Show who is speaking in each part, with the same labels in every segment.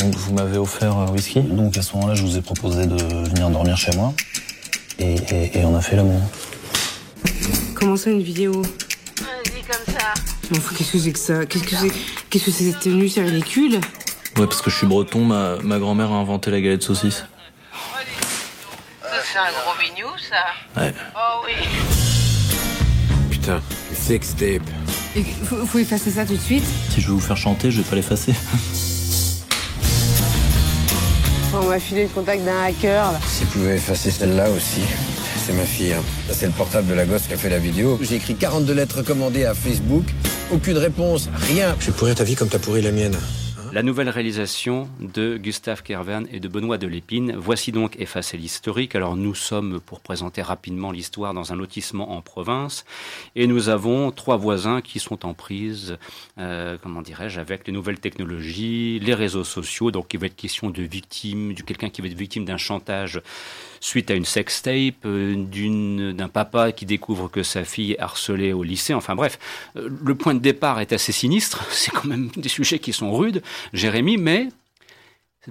Speaker 1: Donc vous m'avez offert un whisky. Donc à ce moment-là, je vous ai proposé de venir dormir chez moi. Et, et- et on a fait l'amour.
Speaker 2: Comment ça, une vidéo
Speaker 3: Vas-y, comme ça.
Speaker 2: Je m'en fous, qu'est-ce que c'est que ça Qu'est-ce que c'est Qu'est-ce que c'est cette tenue C'est ridicule.
Speaker 1: Ouais, parce que je suis breton, ma, ma grand-mère a inventé la galette saucisse.
Speaker 3: Ça, c'est un gros bignou, ça.
Speaker 1: Ouais.
Speaker 3: Oh oui.
Speaker 4: Putain, le sex tape.
Speaker 2: Et faut, faut effacer ça tout de suite.
Speaker 1: Si je veux vous faire chanter, je vais pas l'effacer.
Speaker 2: on m'a filé le contact d'un hacker. Là.
Speaker 4: Si vous pouvez effacer celle-là aussi. C'est ma fille. hein. C'est le portable de la gosse qui a fait la vidéo. J'ai écrit 42 lettres recommandées à Facebook. Aucune réponse, rien. Je vais pourrir ta vie comme t'as pourri la mienne.
Speaker 5: La nouvelle réalisation de Gustave Kervern et de Benoît Delépine. Voici donc Effacer l'historique. Alors nous sommes pour présenter rapidement l'histoire dans un lotissement en province et nous avons trois voisins qui sont en prise, euh, comment dirais-je, avec les nouvelles technologies, les réseaux sociaux. Donc il va être question de victimes, de quelqu'un qui va être victime d'un chantage suite à une sextape, euh, d'un papa qui découvre que sa fille est harcelée au lycée. Enfin bref, euh, le point de départ est assez sinistre. C'est quand même des sujets qui sont rudes, Jérémy, mais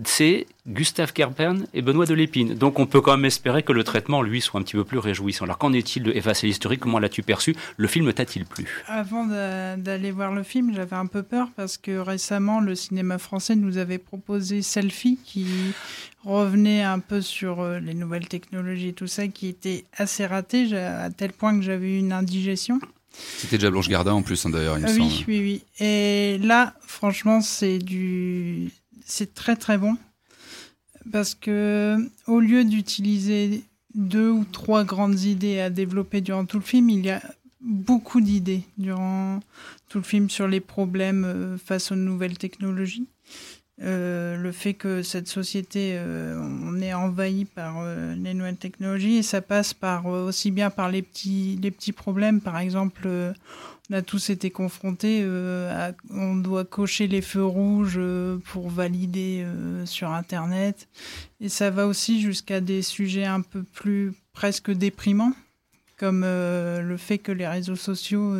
Speaker 5: c'est Gustave Kerpern et Benoît Delépine. Donc on peut quand même espérer que le traitement, lui, soit un petit peu plus réjouissant. Alors qu'en est-il de Effacer l'historique Comment l'as-tu perçu? Le film t'a-t-il plu?
Speaker 6: Avant d'a- d'aller voir le film, j'avais un peu peur parce que récemment, le cinéma français nous avait proposé Selfie qui revenait un peu sur euh, les nouvelles technologies et tout ça, qui était assez raté, à tel point que j'avais eu une indigestion.
Speaker 7: C'était déjà Blanche Gardin en plus, hein, d'ailleurs, il me semble.
Speaker 6: oui, oui, oui. Et là, franchement, c'est du, c'est très très bon parce que au lieu d'utiliser deux ou trois grandes idées à développer durant tout le film, il y a beaucoup d'idées durant tout le film sur les problèmes euh, face aux nouvelles technologies. Euh, le fait que cette société, euh, on est envahi par euh, les nouvelles technologies et ça passe par aussi bien par les petits, les petits problèmes, par exemple. on a tous été confrontés on doit cocher les feux rouges pour valider sur internet et ça va aussi jusqu'à des sujets un peu plus presque déprimants comme le fait que les réseaux sociaux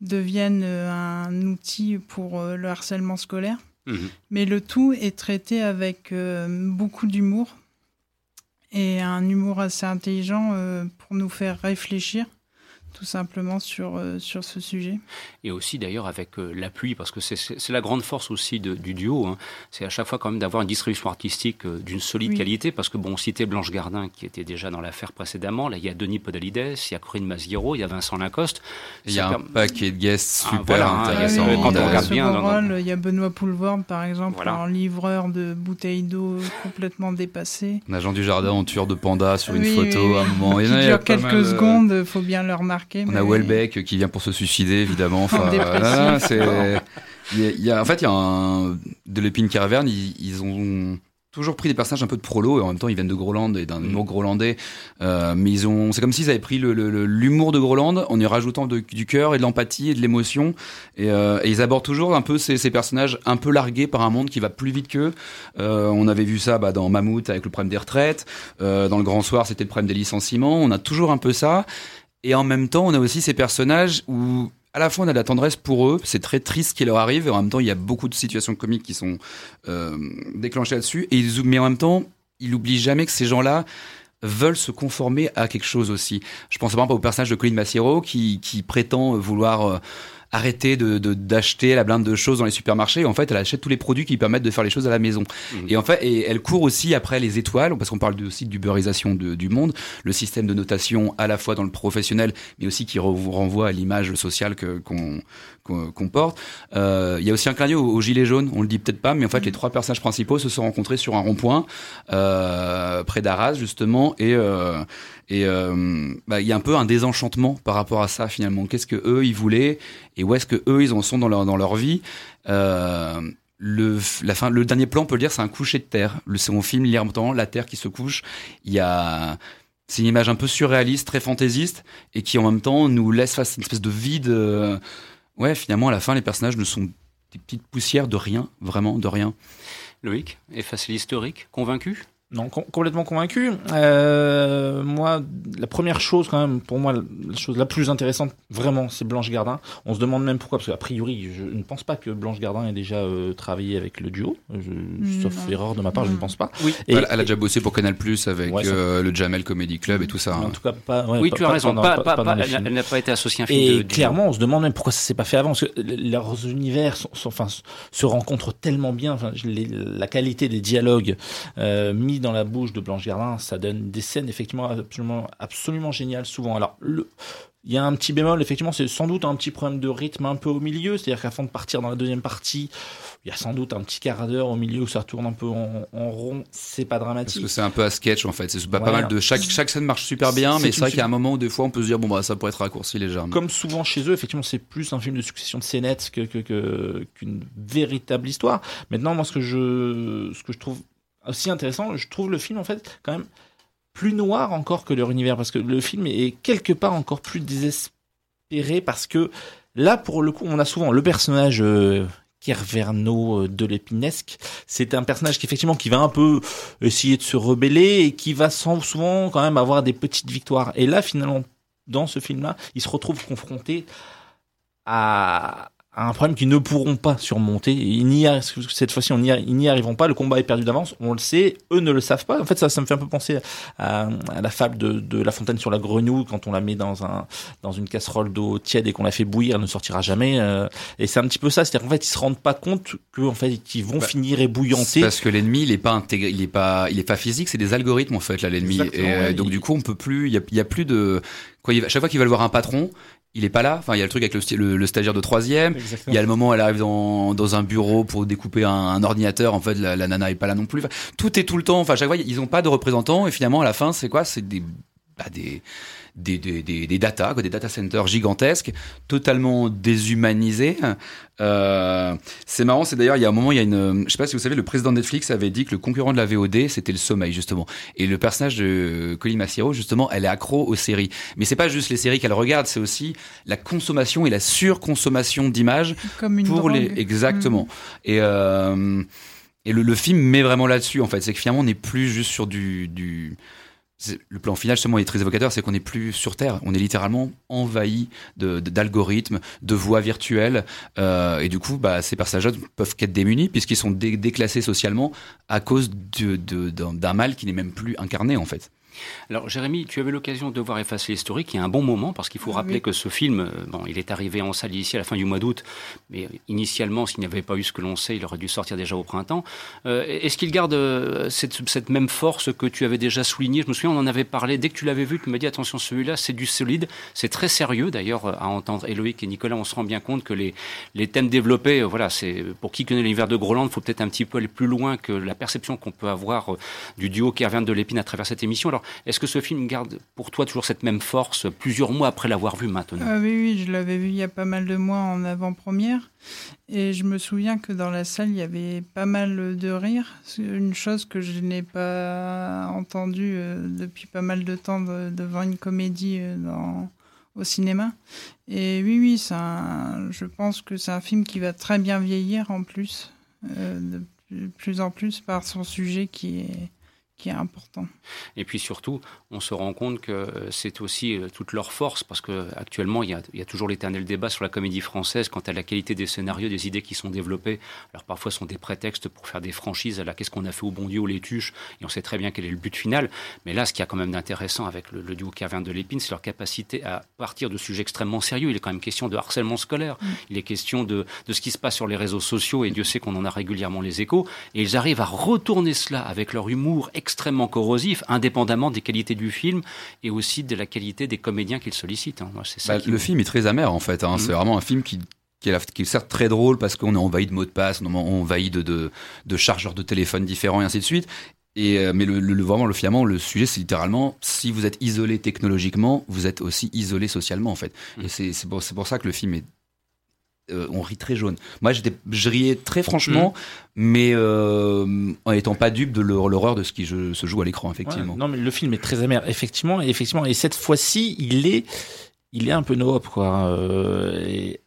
Speaker 6: deviennent un outil pour le harcèlement scolaire
Speaker 5: Mhm.
Speaker 6: mais le tout est traité avec euh, beaucoup d'humour et un humour assez intelligent euh, pour nous faire réfléchir tout simplement sur, euh, sur ce sujet.
Speaker 5: Et aussi d'ailleurs avec euh, l'appui, parce que c'est- la grande force aussi de- du duo, hein. c'est à chaque fois quand même d'avoir une distribution artistique euh, d'une solide
Speaker 6: Oui.
Speaker 5: qualité, parce que bon, on citait Blanche Gardin qui était déjà dans l'affaire précédemment, là il y a Denis Podalides, il y a Corinne Maziero, il y a Vincent Lacoste.
Speaker 7: Il y a un
Speaker 5: permet-
Speaker 7: paquet de guests
Speaker 5: Ah,
Speaker 7: super
Speaker 5: voilà, hein,
Speaker 7: intéressants.
Speaker 5: il y a- quand on
Speaker 6: dans le
Speaker 5: regarde bien dans-
Speaker 6: rôle, il y a Benoît Poulvord, par exemple,
Speaker 5: Voilà.
Speaker 6: en livreur de bouteilles d'eau complètement dépassé.
Speaker 7: On a Jean Dujardin en tueur de panda sur une
Speaker 6: Oui,
Speaker 7: photo
Speaker 6: oui, oui.
Speaker 7: à un moment. Il il
Speaker 6: dure quelques
Speaker 7: mal,
Speaker 6: secondes, faut bien le remarquer.
Speaker 7: On
Speaker 6: mais-
Speaker 7: a Welbeck qui vient pour se suicider, évidemment. Enfin, c'est. Il y a, il y a- en fait, il y a un de l'épine Caraverne. Ils, ils ont toujours pris des personnages un peu de prolo et en même temps ils viennent de Groland et d'un humour grolandais. Euh, mais ils ont, c'est comme s'ils avaient pris le- le- le- l'humour de Groland en y rajoutant de- du cœur et de l'empathie et de l'émotion. Et, euh, et ils abordent toujours un peu ces, ces personnages un peu largués par un monde qui va plus vite qu'eux. Euh, on avait vu ça bah, dans Mammouth avec le problème des retraites. Euh, dans le Grand Soir, c'était le problème des licenciements. On a toujours un peu ça. Et en même temps, on a aussi ces personnages où, à la fois, on a de la tendresse pour eux. C'est très triste ce qui leur arrive. Et en même temps, il y a beaucoup de situations comiques qui sont euh, déclenchées là-dessus. Et ils, mais en même temps, il oublie jamais que ces gens-là veulent se conformer à quelque chose aussi. Je pense par exemple au personnage de Colin Massiero qui, qui prétend vouloir euh, arrêter de de- d'acheter la blinde de choses dans les supermarchés. En fait, elle achète tous les produits qui lui permettent de faire les choses à la maison. Et en fait, et elle court aussi après les étoiles, parce qu'on parle aussi d'uberisation de- du monde, le système de notation à la fois dans le professionnel, mais aussi qui re- renvoie à l'image sociale que- qu'on qu'on porte. Euh, Il y a aussi un clin d'œil au, au gilet jaune, on le dit peut-être pas, mais en fait, les trois personnages principaux se sont rencontrés sur un rond-point euh, près d'Arras justement, et euh, et euh, bah, il y a un peu un désenchantement par rapport à ça finalement. Qu'est-ce que eux ils voulaient et où est-ce que eux ils en sont dans leur dans leur vie? Euh, le, la fin, le dernier plan, on peut le dire, c'est un coucher de terre. Le, on filme longtemps la terre qui se couche. Il y a, c'est une image un peu surréaliste, très fantaisiste, et qui en même temps nous laisse face à une espèce de vide. euh, ouais, finalement, à la fin, les personnages ne sont des petites poussières de rien, vraiment de rien.
Speaker 5: Loïc, effacer l'historique, convaincu?
Speaker 8: Non, com- complètement convaincu. Euh, moi, la première chose quand même, pour moi, la chose la plus intéressante, vraiment, c'est Blanche Gardin. On se demande même pourquoi, parce qu'a priori, je ne pense pas que Blanche Gardin ait déjà euh, travaillé avec le duo. Je- sauf
Speaker 6: Non.
Speaker 8: erreur de ma part, je ne pense pas.
Speaker 5: Oui.
Speaker 8: Et-
Speaker 7: elle, elle a déjà bossé pour Canal Plus avec
Speaker 8: Ouais, ça-
Speaker 7: euh, le Jamel Comedy Club et tout ça.
Speaker 8: Mais
Speaker 7: hein.
Speaker 8: en tout cas, pas. ouais,
Speaker 5: oui,
Speaker 8: pas-
Speaker 5: tu as
Speaker 8: pas
Speaker 5: raison.
Speaker 8: dans-
Speaker 5: elle n'a pas été associée à un film
Speaker 8: Et
Speaker 5: de.
Speaker 8: clairement, on se demande même pourquoi ça s'est pas fait avant, parce que leurs univers sont, sont- enfin, se rencontrent tellement bien. Enfin, je- les- la qualité des dialogues euh, mis dans la bouche de Blanche Gardin, ça donne des scènes effectivement absolument, absolument géniales souvent. Alors, le, il y a un petit bémol, effectivement, c'est sans doute un petit problème de rythme un peu au milieu, c'est-à-dire qu'avant de partir dans la deuxième partie, il y a sans doute un petit quart d'heure au milieu où ça tourne un peu en, en rond, c'est pas
Speaker 7: Parce
Speaker 8: dramatique.
Speaker 7: que c'est un peu à sketch en fait. C'est pas, mal de chaque chaque scène marche super bien, mais c'est vrai qu'il y a un moment où des fois on peut se dire bon bah ça pourrait être raccourci légèrement.
Speaker 8: Comme souvent chez eux, effectivement, c'est plus un film de succession de scénettes que, que- que- qu'une véritable histoire. Maintenant, moi, ce que je, ce que je trouve aussi intéressant, je trouve le film, en fait, quand même plus noir encore que leur univers, parce que le film est quelque part encore plus désespéré, parce que là, pour le coup, on a souvent le personnage euh, Kerverno euh, de l'Épinesque. C'est un personnage qui, effectivement, qui va un peu essayer de se rebeller et qui va souvent quand même avoir des petites victoires. Et là, finalement, dans ce film-là, ils se retrouvent confrontés à, à un problème qu'ils ne pourront pas surmonter. Ils n'y cette fois-ci, on ils n'y arriveront pas. Le combat est perdu d'avance. On le sait. Eux ne le savent pas. En fait, ça, ça me fait un peu penser à, à la fable de, de La Fontaine sur la Grenouille quand on la met dans un dans une casserole d'eau tiède et qu'on la fait bouillir, elle ne sortira jamais. euh, et c'est un petit peu ça. C'est-à-dire qu'en fait, ils se rendent pas compte que en fait, ils vont
Speaker 7: Bah,
Speaker 8: finir ébouillantés.
Speaker 7: parce que l'ennemi, il est pas intégré, il est pas, il est pas physique, c'est des algorithmes en fait là l'ennemi. Et euh,
Speaker 8: ouais,
Speaker 7: donc
Speaker 8: il-
Speaker 7: du coup, on peut plus, il y a, il y a plus de, va- chaque fois qu'ils veulent voir un patron, il est pas là. Enfin, il y a le truc avec le, sti- le, le stagiaire de troisième. Il y a le moment où elle arrive dans, dans un bureau pour découper un, un ordinateur. En fait, la, la nana est pas là non plus. Enfin, tout est tout le temps. Enfin, chaque fois, ils ont pas de représentants. Et finalement, à la fin, c'est quoi? C'est des, bah, des, des, des, des, des data, quoi, des data centers gigantesques, totalement déshumanisés. Euh, c'est marrant. C'est d'ailleurs, il y a un moment, il y a une, je sais pas si vous savez, le président de Netflix avait dit que le concurrent de la VOD, c'était le sommeil justement. Et le personnage de Colin Massiero, justement, elle est accro aux séries. Mais c'est pas juste les séries qu'elle regarde, c'est aussi la consommation et la surconsommation d'images
Speaker 6: Comme une
Speaker 7: pour les exactement et euh, et le, le film met vraiment là-dessus en fait c'est que finalement on n'est plus juste sur du du le plan final justement est très évocateur c'est qu'on n'est plus sur terre. On est littéralement envahi de de- d'algorithmes de voix virtuelles euh, et du coup bah ces personnages peuvent qu'être démunis puisqu'ils sont dé- déclassés socialement à cause de de- d'un mal qui n'est même plus incarné en fait
Speaker 5: Alors, Jérémy, tu avais l'occasion de voir Effacer l'historique il y a un bon moment, parce qu'il faut rappeler
Speaker 6: oui.
Speaker 5: que ce film, euh, bon, il est arrivé en salle ici à la fin du mois d'août, mais initialement, s'il n'y avait pas eu ce que l'on sait, il aurait dû sortir déjà au printemps. Euh, Est-ce qu'il garde euh, cette, cette même force que tu avais déjà soulignée? Je me souviens, on en avait parlé, dès que tu l'avais vu, tu m'as dit, attention, celui-là, c'est du solide, c'est très sérieux, d'ailleurs, euh, à entendre Éloïc et Nicolas, on se rend bien compte que les, les thèmes développés, voilà, c'est pour qui connaît l'univers de Groland, il faut peut-être un petit peu aller plus loin que la perception qu'on peut avoir du duo Kervin de l'Épine à travers cette émission. Alors, est-ce que ce film garde pour toi toujours cette même force plusieurs mois après l'avoir vu maintenant?
Speaker 6: Ah oui, oui, je l'avais vu il y a pas mal de mois en avant-première. Et je me souviens que dans la salle, il y avait pas mal de rires. Une chose que je n'ai pas entendue euh, depuis pas mal de temps de- devant une comédie euh, au cinéma. Et oui, oui, je pense que c'est un film qui va très bien vieillir en plus, euh, de plus en plus par son sujet qui est, qui est important.
Speaker 5: Et puis surtout, on se rend compte que c'est aussi euh, toute leur force, parce que actuellement, il y a, il y a toujours l'éternel débat sur la comédie française quant à la qualité des scénarios, des idées qui sont développées. Alors parfois, ce sont des prétextes pour faire des franchises à la qu'est-ce qu'on a fait au bon Dieu, aux Létuches, et on sait très bien quel est le but final. Mais là, ce qu'il y a quand même d'intéressant avec le, le duo Kervin de l'Épine, c'est leur capacité à partir de sujets extrêmement sérieux. Il est quand même question de harcèlement scolaire, il est question de, de ce qui se passe sur les réseaux sociaux, et Dieu sait qu'on en a régulièrement les échos, et ils arrivent à retourner cela avec leur humour extrêmement corrosif, indépendamment des qualités du film et aussi de la qualité des comédiens qu'ils sollicitent. hein. Ça
Speaker 7: Bah,
Speaker 5: qui
Speaker 7: le
Speaker 5: me-
Speaker 7: film est très amer en fait. Hein. C'est vraiment un film qui qui est, la- qui est certes très drôle parce qu'on est envahi de mots de passe, on est envahi de, de, de chargeurs de téléphone différents et ainsi de suite. Et euh, mais le, vraiment le finalement le sujet c'est littéralement si vous êtes isolé technologiquement, vous êtes aussi isolé socialement en fait.
Speaker 5: Mhm.
Speaker 7: Et c'est c'est pour, c'est pour ça que le film est euh, on rit très jaune. Moi, j'étais, je riais très franchement, mais euh, en étant pas dupe de l'hor- l'horreur de ce qui je- se joue à l'écran, effectivement.
Speaker 8: Ouais, non, mais le film est très amer, effectivement, et effectivement, et cette fois-ci, il est, il est un peu no-hop, quoi. euh, et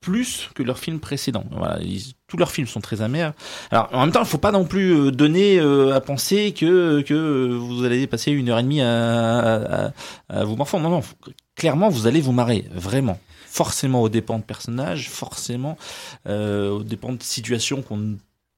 Speaker 8: plus que leurs films précédents. Voilà, tous leurs films sont très amers. Alors en même temps, il faut pas non plus donner euh, à penser que que vous allez passer une heure et demie à, à, vous morfondre. Non, non, clairement, vous allez vous marrer, vraiment. Forcément aux dépens de personnages, forcément euh, aux dépens de situations qu'on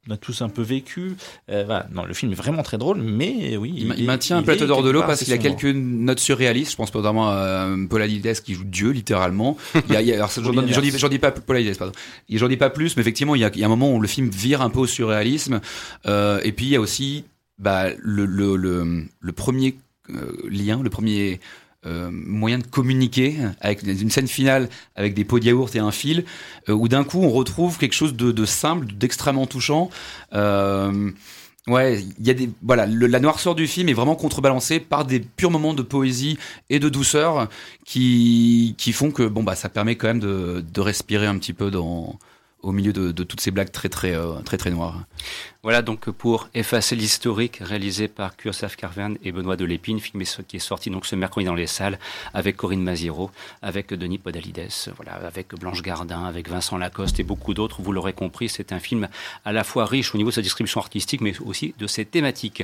Speaker 8: on a tous un peu vécu. Euh, voilà. Non, le film est vraiment très drôle, mais oui.
Speaker 7: Il, maintient un plateau d'or de l'eau parce qu'il y a quelques notes surréalistes. Je pense notamment à Paul Alides qui joue Dieu, littéralement. Il y a, il y a alors, j'en, dis, dis, pas Paul Alides, pardon. J'en dis pas plus, mais effectivement, il y, a, il y a un moment où le film vire un peu au surréalisme. Euh, et puis, il y a aussi bah, le, le, le, le premier euh, lien, le premier euh, moyen de communiquer avec une scène finale avec des pots de yaourt et un fil, euh, où d'un coup on retrouve quelque chose de, simple, d'extrêmement touchant. Euh, ouais, il y a des voilà, la noirceur du film est vraiment contrebalancée par des purs moments de poésie et de douceur qui qui font que bon bah ça permet quand même de, de respirer un petit peu dans au milieu de, toutes ces blagues très très euh, très très noires.
Speaker 5: Voilà donc pour effacer l'historique réalisé par Kursaf Carverne et Benoît Delépine, film qui est sorti donc ce mercredi dans les salles avec Corinne Maziro, avec Denis Podalides, voilà, avec Blanche Gardin, avec Vincent Lacoste et beaucoup d'autres. Vous l'aurez compris, c'est un film à la fois riche au niveau de sa distribution artistique, mais aussi de ses thématiques.